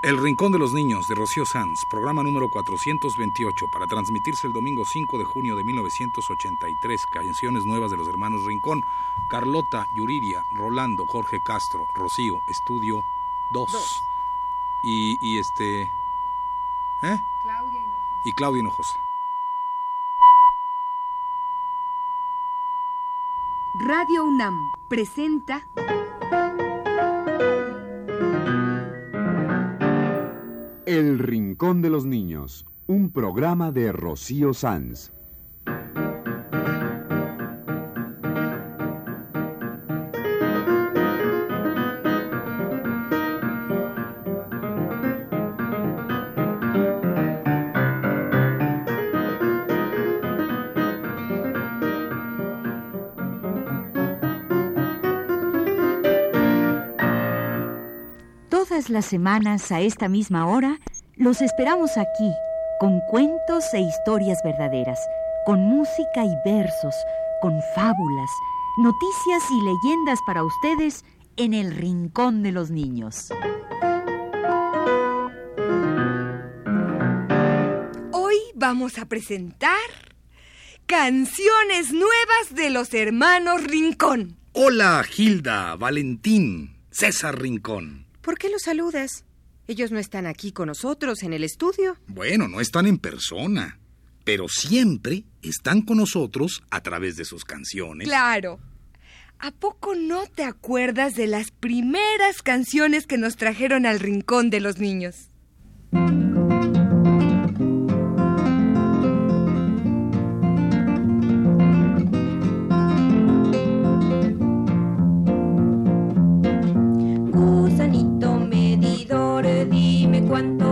El Rincón de los Niños de Rocío Sanz, programa número 428, para transmitirse el domingo 5 de junio de 1983. Canciones nuevas de los hermanos Rincón. Carlota, Yuriria, Rolando, Jorge Castro, Rocío, Estudio 2. Y, y este. ¿Eh? Claudia Y Claudia Hinojosa. Radio UNAM presenta. El Rincón de los Niños, un programa de Rocío Sanz. Todas las semanas a esta misma hora los esperamos aquí con cuentos e historias verdaderas, con música y versos, con fábulas, noticias y leyendas para ustedes en el Rincón de los Niños. Hoy vamos a presentar canciones nuevas de los hermanos Rincón. Hola, Gilda, Valentín, César Rincón. ¿Por qué los saludas? Ellos no están aquí con nosotros en el estudio. Bueno, no están en persona, pero siempre están con nosotros a través de sus canciones. Claro. ¿A poco no te acuerdas de las primeras canciones que nos trajeron al Rincón de los Niños? Cuánto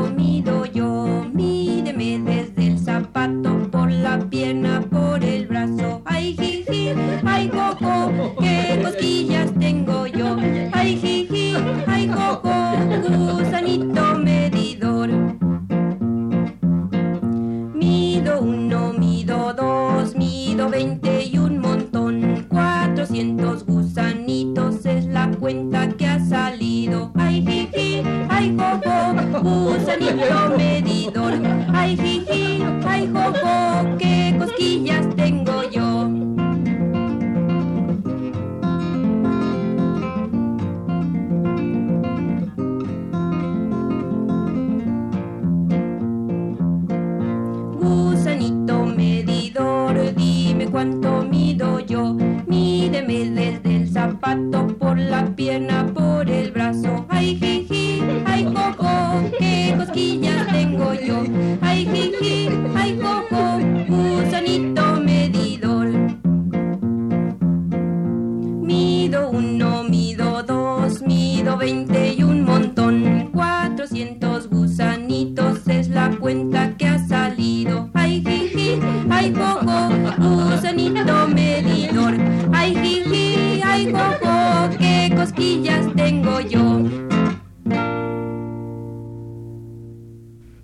cosquillas tengo yo.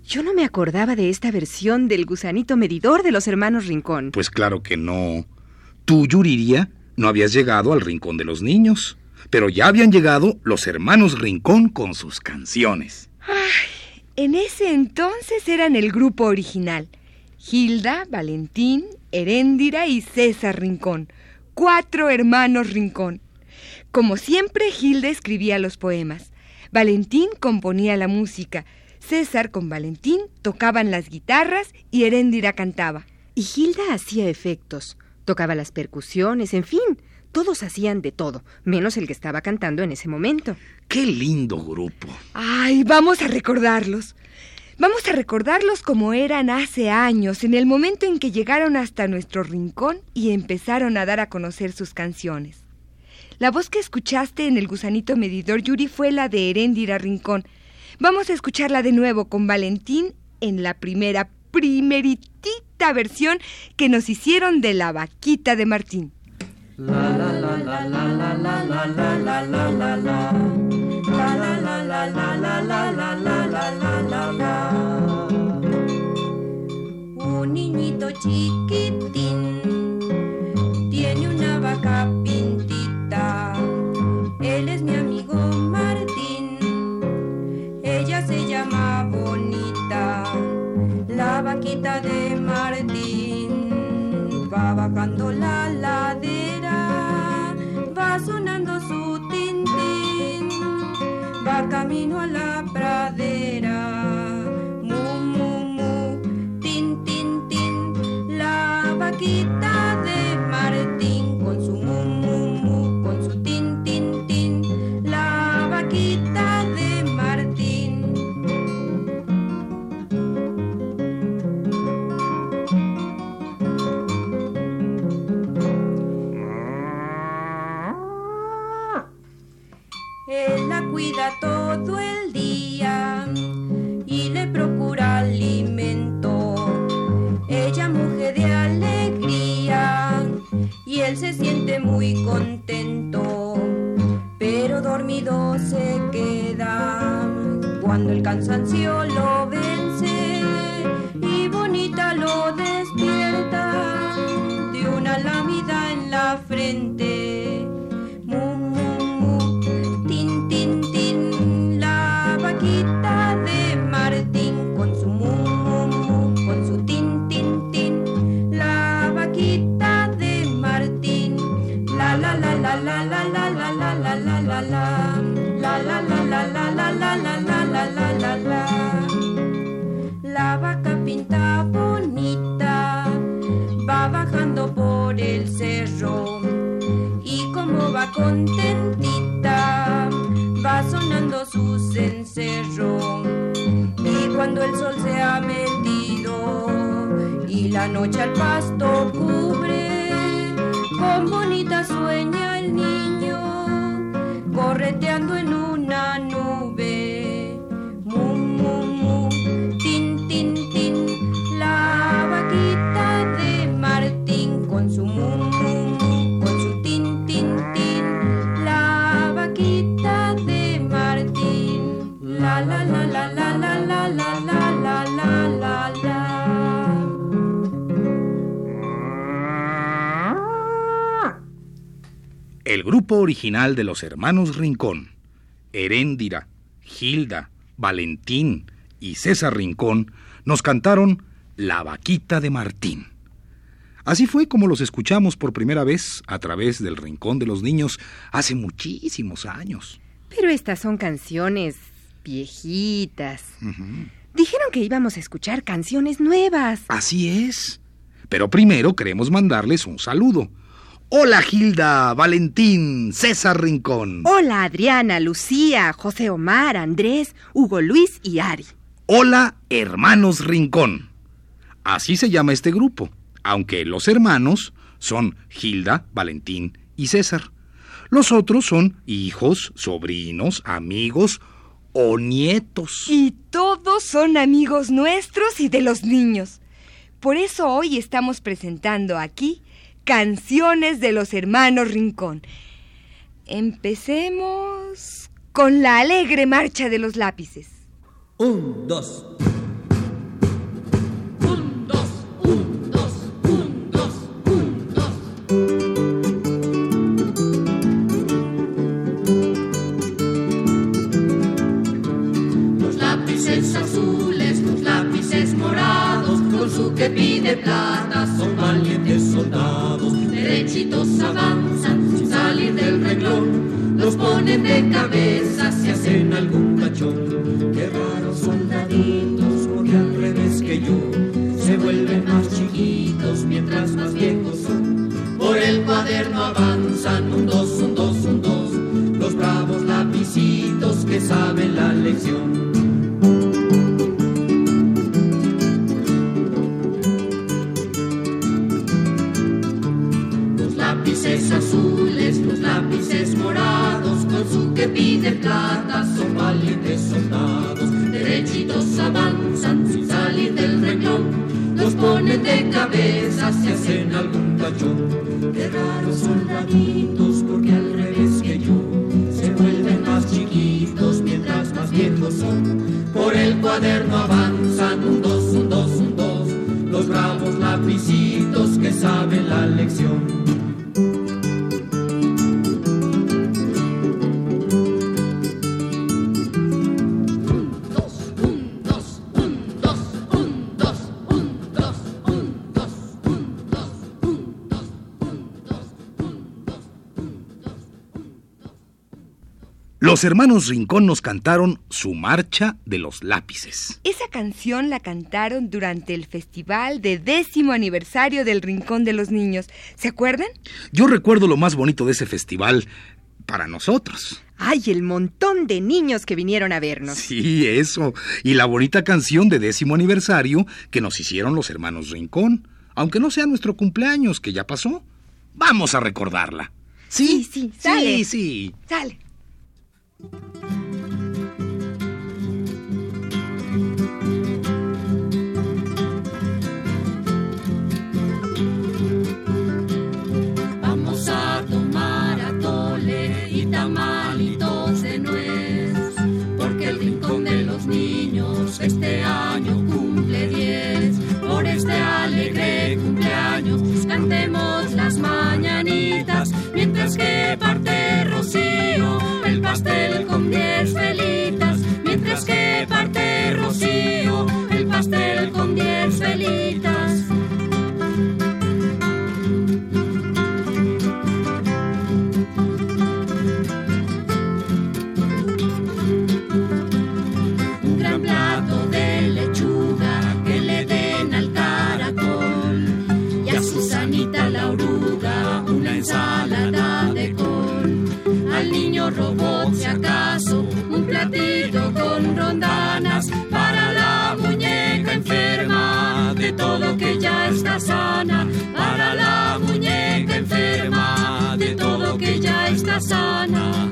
Yo no me acordaba de esta versión del gusanito medidor de los hermanos Rincón. Pues claro que no. Tú, Yuriria, no habías llegado al Rincón de los Niños, pero ya habían llegado los hermanos Rincón con sus canciones. En ese entonces eran el grupo original. Gilda, Valentín, Heréndira y César Rincón. Cuatro hermanos Rincón. Como siempre, Gilda escribía los poemas. Valentín componía la música. César con Valentín tocaban las guitarras y Heréndira cantaba. Y Gilda hacía efectos, tocaba las percusiones, en fin, todos hacían de todo, menos el que estaba cantando en ese momento. ¡Qué lindo grupo! Ay, vamos a recordarlos. Vamos a recordarlos como eran hace años, en el momento en que llegaron hasta nuestro rincón y empezaron a dar a conocer sus canciones. La voz que escuchaste en el gusanito medidor Yuri fue la de Heréndira Rincón. Vamos a escucharla de nuevo con Valentín en la primera, primeritita versión que nos hicieron de la vaquita de Martín. Un niñito chiquitín barquita de Martín. Va bajando la ladera, va sonando su tintín, va camino a la Love. vi. La noche al pasto cubre con bonita sueña el niño correteando en Grupo original de los hermanos Rincón, Heréndira, Gilda, Valentín y César Rincón, nos cantaron La vaquita de Martín. Así fue como los escuchamos por primera vez a través del Rincón de los Niños hace muchísimos años. Pero estas son canciones viejitas. Dijeron que íbamos a escuchar canciones nuevas. Así es. Pero primero queremos mandarles un saludo. Hola Gilda, Valentín, César Rincón. Hola Adriana, Lucía, José Omar, Andrés, Hugo Luis y Ari. Hola, hermanos Rincón. Así se llama este grupo, aunque los hermanos son Gilda, Valentín y César. Los otros son hijos, sobrinos, amigos o nietos. Y todos son amigos nuestros y de los niños. Por eso hoy estamos presentando aquí canciones de los hermanos Rincón. Empecemos con la alegre marcha de los lápices. Un, dos. Ponen de cabeza si hacen algún cachón. Qué raros soldaditos, porque al revés que yo, se vuelven más chiquitos mientras más viejos son. Por el cuaderno avanzan un dos, un dos, un dos, los bravos lapicitos que saben la lección. Los hermanos Rincón nos cantaron su marcha de los lápices. Esa canción la cantaron durante el festival de décimo aniversario del Rincón de los Niños. ¿Se acuerdan? Yo recuerdo lo más bonito de ese festival para nosotros. ¡Ay, el montón de niños que vinieron a vernos! Sí, eso. Y la bonita canción de décimo aniversario que nos hicieron los hermanos Rincón. Aunque no sea nuestro cumpleaños, que ya pasó. Vamos a recordarla. Sí, sí, sale. Sí, sí. Sale. Vamos a tomar atole y tamalitos de nuez, porque el rincón de los niños este sana. Para la muñeca enferma de todo que ya está sana.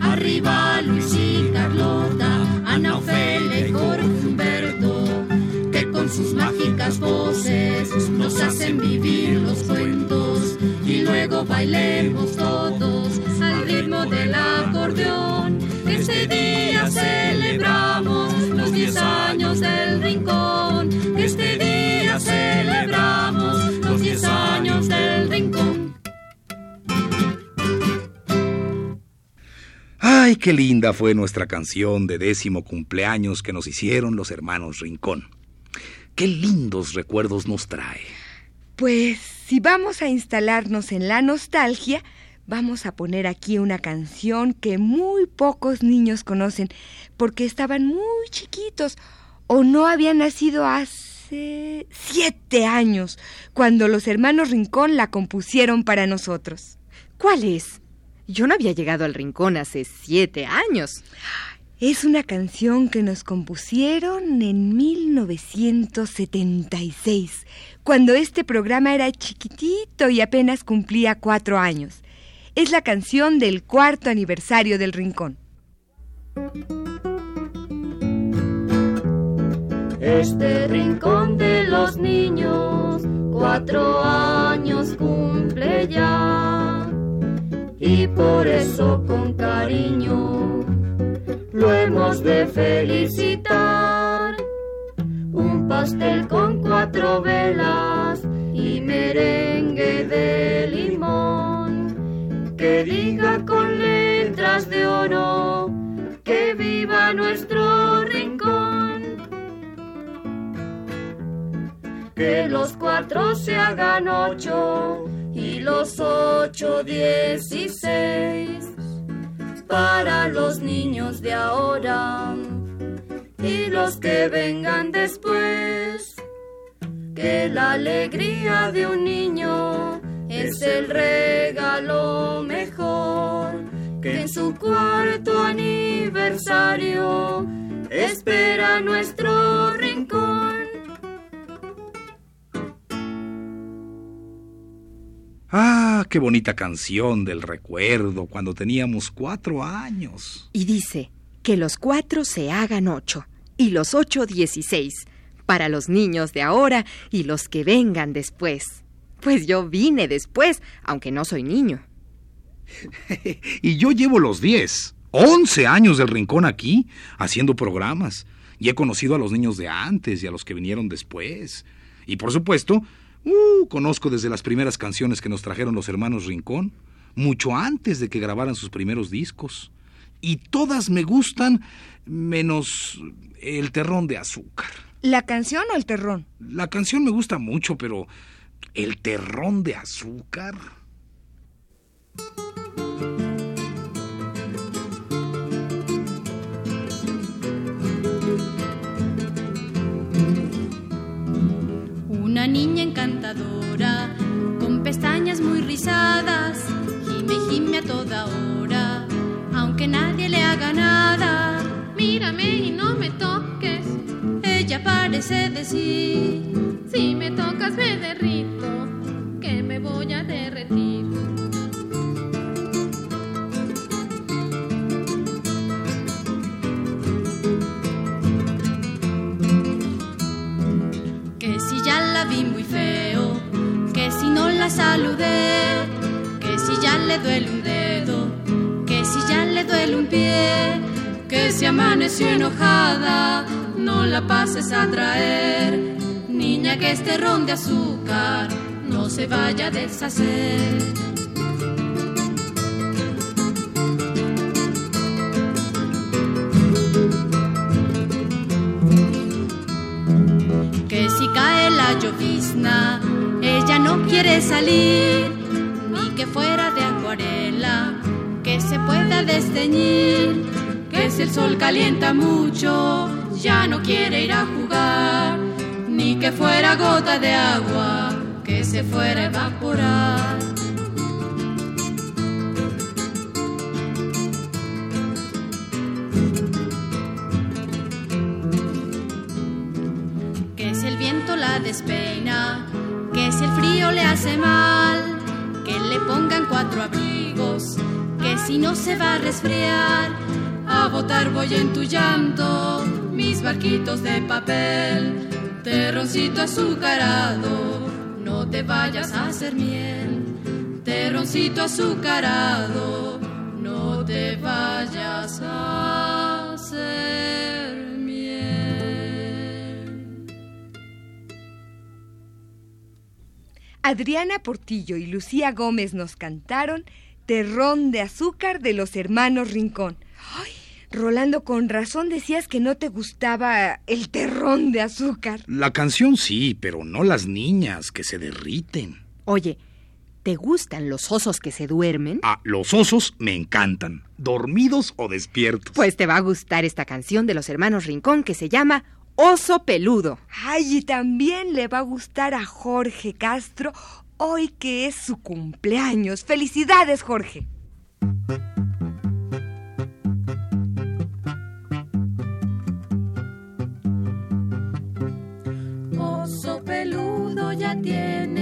Arriba Luis y Carlota, Ana Ofelia y Jorge Humberto, que con sus mágicas voces nos hacen vivir los cuentos y luego bailemos qué linda fue nuestra canción de décimo cumpleaños que nos hicieron los hermanos Rincón. Qué lindos recuerdos nos trae. Pues si vamos a instalarnos en la nostalgia, vamos a poner aquí una canción que muy pocos niños conocen porque estaban muy chiquitos o no habían nacido hace siete años cuando los hermanos Rincón la compusieron para nosotros. ¿Cuál es? Yo no había llegado al rincón hace siete años. Es una canción que nos compusieron en 1976, cuando este programa era chiquitito y apenas cumplía cuatro años. Es la canción del cuarto aniversario del Rincón. Este rincón de los niños cuatro años cumple ya y por eso con cariño lo hemos de felicitar. Un pastel con cuatro velas y merengue de limón que diga con letras de oro que viva nuestro rincón. Que los cuatro se hagan ocho los ocho dieciséis para los niños de ahora y los que vengan después. Que la alegría de un niño es el regalo mejor que en su cuarto aniversario espera nuestro rincón. Ah, qué bonita canción del recuerdo cuando teníamos cuatro años. Y dice que los cuatro se hagan ocho y los ocho dieciséis para los niños de ahora y los que vengan después. Pues yo vine después, aunque no soy niño. y yo llevo los diez, once años del rincón aquí, haciendo programas. Y he conocido a los niños de antes y a los que vinieron después. Y por supuesto, uh, conozco desde las primeras canciones que nos trajeron los hermanos Rincón, mucho antes de que grabaran sus primeros discos. Y todas me gustan, menos el terrón de azúcar. ¿La canción o el terrón? La canción me gusta mucho, pero el terrón de azúcar. Niña encantadora, con pestañas muy rizadas, gime gime a toda hora, aunque nadie le haga nada. Mírame y no me toques, Ella parece decir, si me tocas me derrito, que me voy a derretir. Le duele un dedo, que si ya le duele un pie, que si amaneció enojada, no la pases a traer. Niña que este ron de azúcar no se vaya a deshacer. que si cae la llovizna, ella no quiere salir, ni que fuera de que se pueda desteñir, que si el sol calienta mucho, ya no quiere ir a jugar, ni que fuera gota de agua, que se fuera a evaporar. que si el viento la despeina, que si el frío le hace mal, le pongan cuatro abrigos, que si no se va a resfriar, a botar voy en tu llanto, mis barquitos de papel, terroncito azucarado, no te vayas a hacer miel, terroncito azucarado, no te vayas a hacer Adriana Portillo y Lucía Gómez nos cantaron Terrón de azúcar de los hermanos Rincón. Ay, Rolando, con razón decías que no te gustaba el terrón de azúcar. La canción sí, pero no las niñas que se derriten. Oye, ¿te gustan los osos que se duermen? Ah, los osos me encantan, dormidos o despiertos. Pues te va a gustar esta canción de los hermanos Rincón que se llama Oso Peludo. Ay, y también le va a gustar a Jorge Castro hoy que es su cumpleaños. Felicidades, Jorge. Oso peludo ya tiene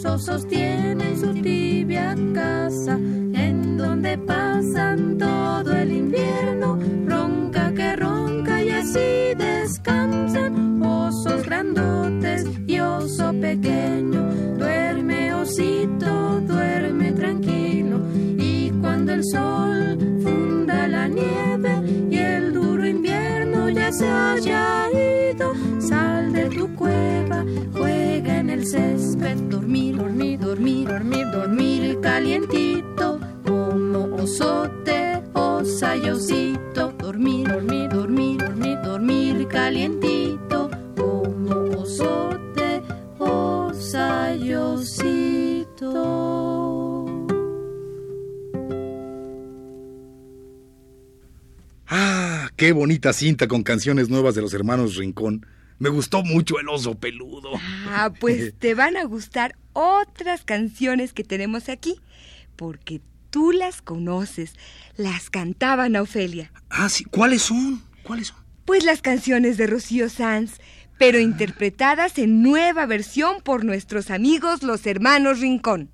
Los osos tienen su tibia casa, en donde pasan todo el invierno. Ronca que ronca y así descansan. Osos grandotes y oso pequeño. Duerme osito, duerme tranquilo. Y cuando el sol funda la nieve y el duro invierno ya se haya ido, tu cueva, juega en el césped, dormir, dormir, dormir, dormir, dormir calientito, como osote, osito, dormir, dormir, dormir, dormir, dormir calientito, como osote, osito. Ah, qué bonita cinta con canciones nuevas de los hermanos Rincón. Me gustó mucho el oso peludo. Ah, pues te van a gustar otras canciones que tenemos aquí, porque tú las conoces. Las cantaban a Ofelia. Ah, sí. ¿Cuáles son? ¿Cuáles son? Pues las canciones de Rocío Sanz, pero interpretadas en nueva versión por nuestros amigos los hermanos Rincón.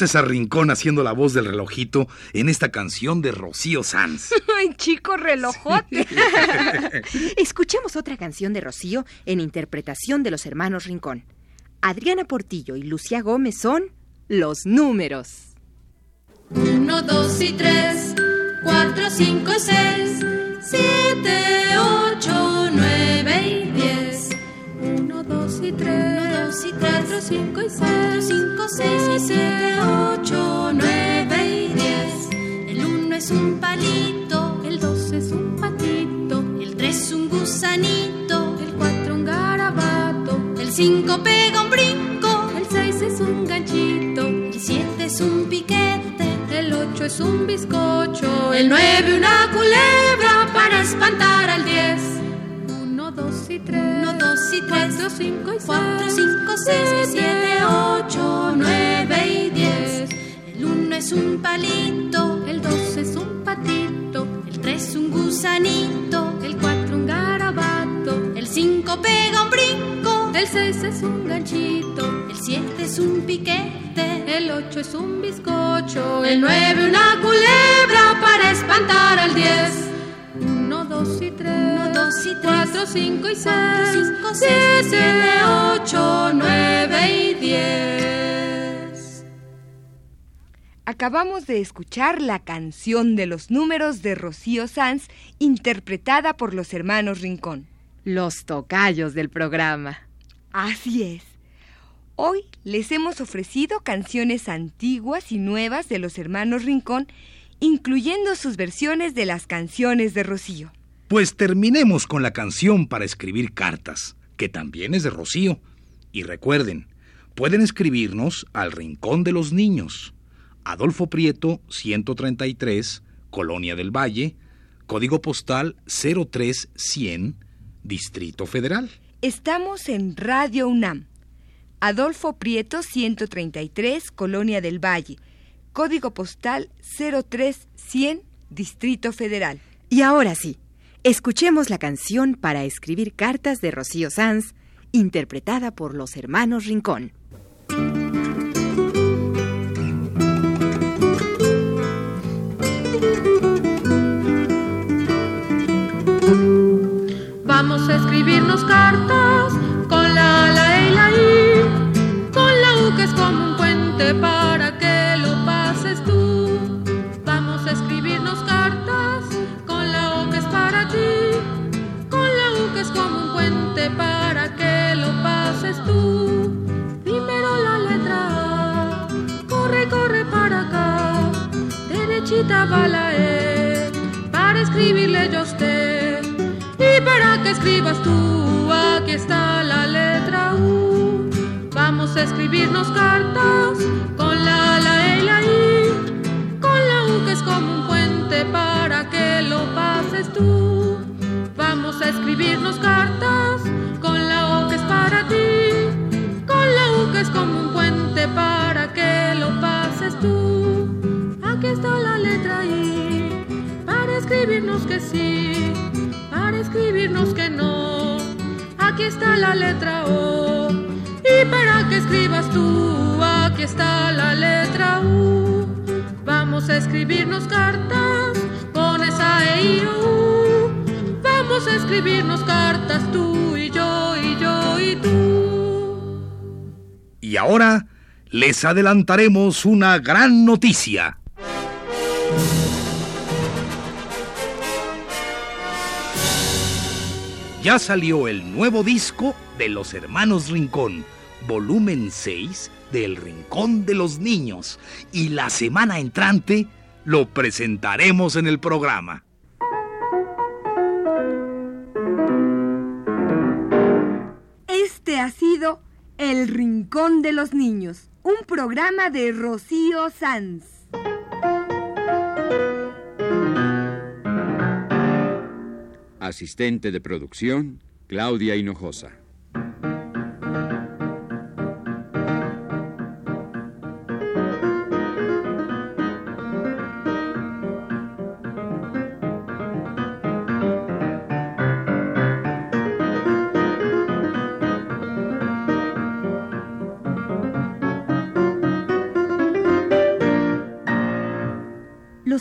César Rincón haciendo la voz del relojito en esta canción de Rocío Sanz. ¡Ay, chico relojote! Escuchemos otra canción de Rocío en interpretación de los hermanos Rincón. Adriana Portillo y Lucía Gómez son Los Números. Uno, dos y tres, cuatro, cinco, seis, siete, ocho, nueve y diez. Uno, dos y tres, y 3, 4, 5 y 6, 5, 6 y 7, 8, 9 y 10. El 1 es un palito, el 2 es un patito, el 3 un gusanito, el 4 un garabato, el 5 pega un brinco, el 6 es un ganchito, el 7 es un piquete, el 8 es un bizcocho, el 9 una culebra para espantar al 10 dos y tres. Uno, dos y tres. Cuatro, cinco y Cuatro, cinco, seis, siete, ocho, nueve y diez. El uno es un palito. El dos es un patito. El tres un gusanito. El cuatro un garabato. El cinco pega un brinco. El seis es un ganchito. El siete es un piquete. El ocho es un bizcocho. El nueve una culebra para espantar al diez. Uno, dos y tres. Uno, dos y tres. Cuatro, cinco y seis. cinco, seis, siete, ocho, nueve y diez. Acabamos de escuchar la canción de los números de Rocío Sanz, interpretada por los hermanos Rincón. Los tocayos del programa. Así es. Hoy les hemos ofrecido canciones antiguas y nuevas de los hermanos Rincón, incluyendo sus versiones de las canciones de Rocío. Pues terminemos con la canción para escribir cartas, que también es de Rocío. Y recuerden, pueden escribirnos al Rincón de los Niños. Adolfo Prieto, 133, Colonia del Valle, código postal 03100, Distrito Federal. Estamos en Radio UNAM. Adolfo Prieto, 133, Colonia del Valle. Código postal 03100, Distrito Federal. Y ahora sí, escuchemos la canción para escribir cartas de Rocío Sanz, interpretada por los hermanos Rincón. Vamos a escribirnos cartas E, para escribirle yo a usted. Y para que escribas tú, aquí está la letra U. Vamos a escribirnos cartas con la, la, e, la, i, con la U que es como un puente para que lo pases tú. Vamos a escribirnos cartas con la O que es para ti, con la U que es como un puente para que lo pases tú. Aquí está la letra I, para escribirnos que sí, para escribirnos que no. Aquí está la letra O, y para que escribas tú, aquí está la letra U. Vamos a escribirnos cartas con esa E O U. Vamos a escribirnos cartas tú y yo y yo y tú. Y ahora les adelantaremos una gran noticia. Ya salió el nuevo disco de los Hermanos Rincón, volumen 6 del Rincón de los Niños, y la semana entrante lo presentaremos en el programa. Este ha sido El Rincón de los Niños, un programa de Rocío Sanz. Asistente de producción, Claudia Hinojosa.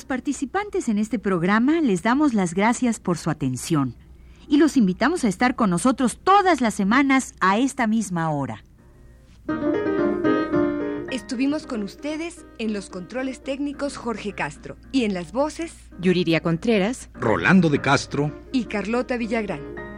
Participantes en este programa les damos las gracias por su atención y los invitamos a estar con nosotros todas las semanas a esta misma hora. Estuvimos con ustedes en los controles técnicos Jorge Castro y en las voces Yuriria Contreras, Rolando de Castro, y Carlota Villagrán.